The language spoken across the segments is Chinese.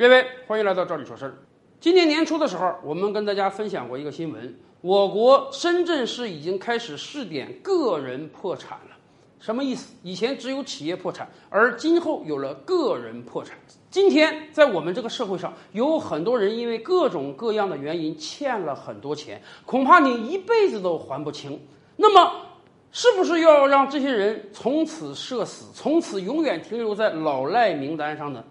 各位，欢迎来到这里说事儿。今年年初的时候，我们跟大家分享过一个新闻，我国深圳市已经开始试点个人破产了。什么意思？以前只有企业破产，而今后有了个人破产。今天在我们这个社会上，有很多人因为各种各样的原因欠了很多钱，恐怕你一辈子都还不清。那么，是不是要让这些人从此社死，从此永远停留在老赖名单上呢？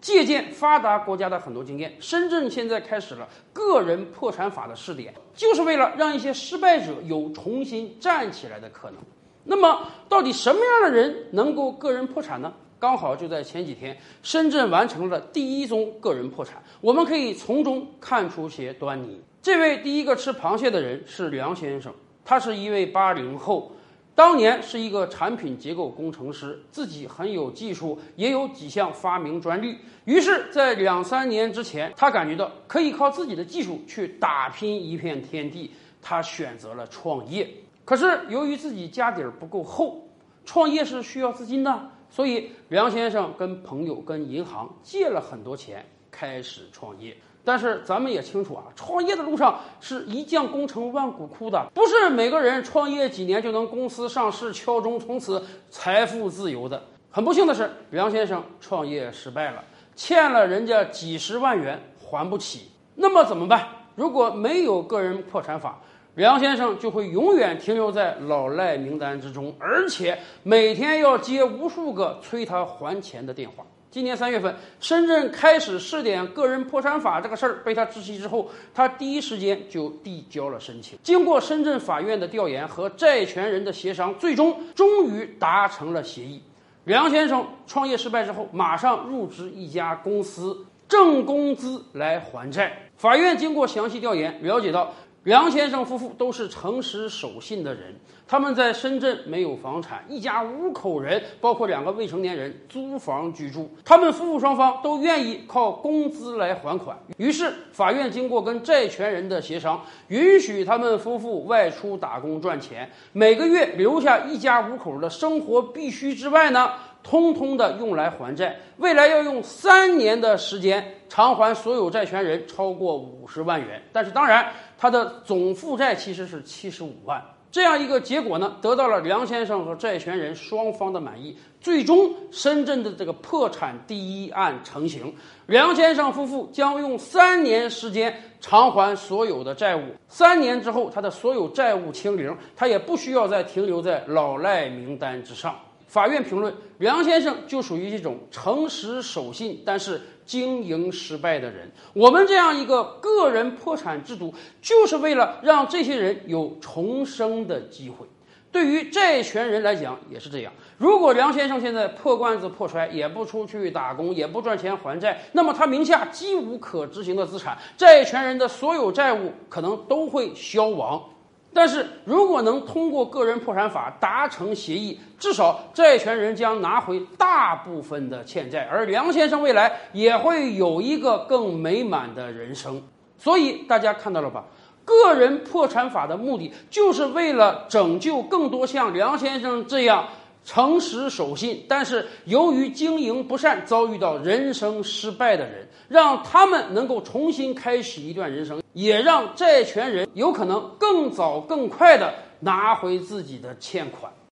借鉴发达国家的很多经验，深圳现在开始了个人破产法的试点，就是为了让一些失败者有重新站起来的可能。那么，到底什么样的人能够个人破产呢？刚好就在前几天，深圳完成了第一宗个人破产，我们可以从中看出些端倪。这位第一个吃螃蟹的人是梁先生，他是一位八零后。当年是一个产品结构工程师，自己很有技术，也有几项发明专利。于是，在两三年之前，他感觉到可以靠自己的技术去打拼一片天地，他选择了创业。可是，由于自己家底儿不够厚，创业是需要资金的，所以梁先生跟朋友、跟银行借了很多钱，开始创业。但是咱们也清楚啊，创业的路上是一将功成万骨枯的，不是每个人创业几年就能公司上市敲钟，从此财富自由的。很不幸的是，梁先生创业失败了，欠了人家几十万元还不起。那么怎么办？如果没有个人破产法，梁先生就会永远停留在老赖名单之中，而且每天要接无数个催他还钱的电话。今年三月份，深圳开始试点个人破产法这个事儿被他知悉之后，他第一时间就递交了申请。经过深圳法院的调研和债权人的协商，最终终于达成了协议。梁先生创业失败之后，马上入职一家公司，挣工资来还债。法院经过详细调研，了解到。梁先生夫妇都是诚实守信的人，他们在深圳没有房产，一家五口人，包括两个未成年人租房居住。他们夫妇双方都愿意靠工资来还款，于是法院经过跟债权人的协商，允许他们夫妇外出打工赚钱，每个月留下一家五口的生活必须之外呢，通通的用来还债。未来要用三年的时间偿还所有债权人超过五十万元，但是当然。他的总负债其实是七十五万，这样一个结果呢，得到了梁先生和债权人双方的满意。最终，深圳的这个破产第一案成型，梁先生夫妇将用三年时间偿还所有的债务。三年之后，他的所有债务清零，他也不需要再停留在老赖名单之上。法院评论：梁先生就属于这种诚实守信，但是经营失败的人。我们这样一个个人破产制度，就是为了让这些人有重生的机会。对于债权人来讲也是这样。如果梁先生现在破罐子破摔，也不出去打工，也不赚钱还债，那么他名下既无可执行的资产，债权人的所有债务可能都会消亡。但是如果能通过个人破产法达成协议，至少债权人将拿回大部分的欠债，而梁先生未来也会有一个更美满的人生。所以大家看到了吧？个人破产法的目的就是为了拯救更多像梁先生这样诚实守信，但是由于经营不善遭遇到人生失败的人，让他们能够重新开始一段人生。也让债权人有可能更早、更快的拿回自己的欠款。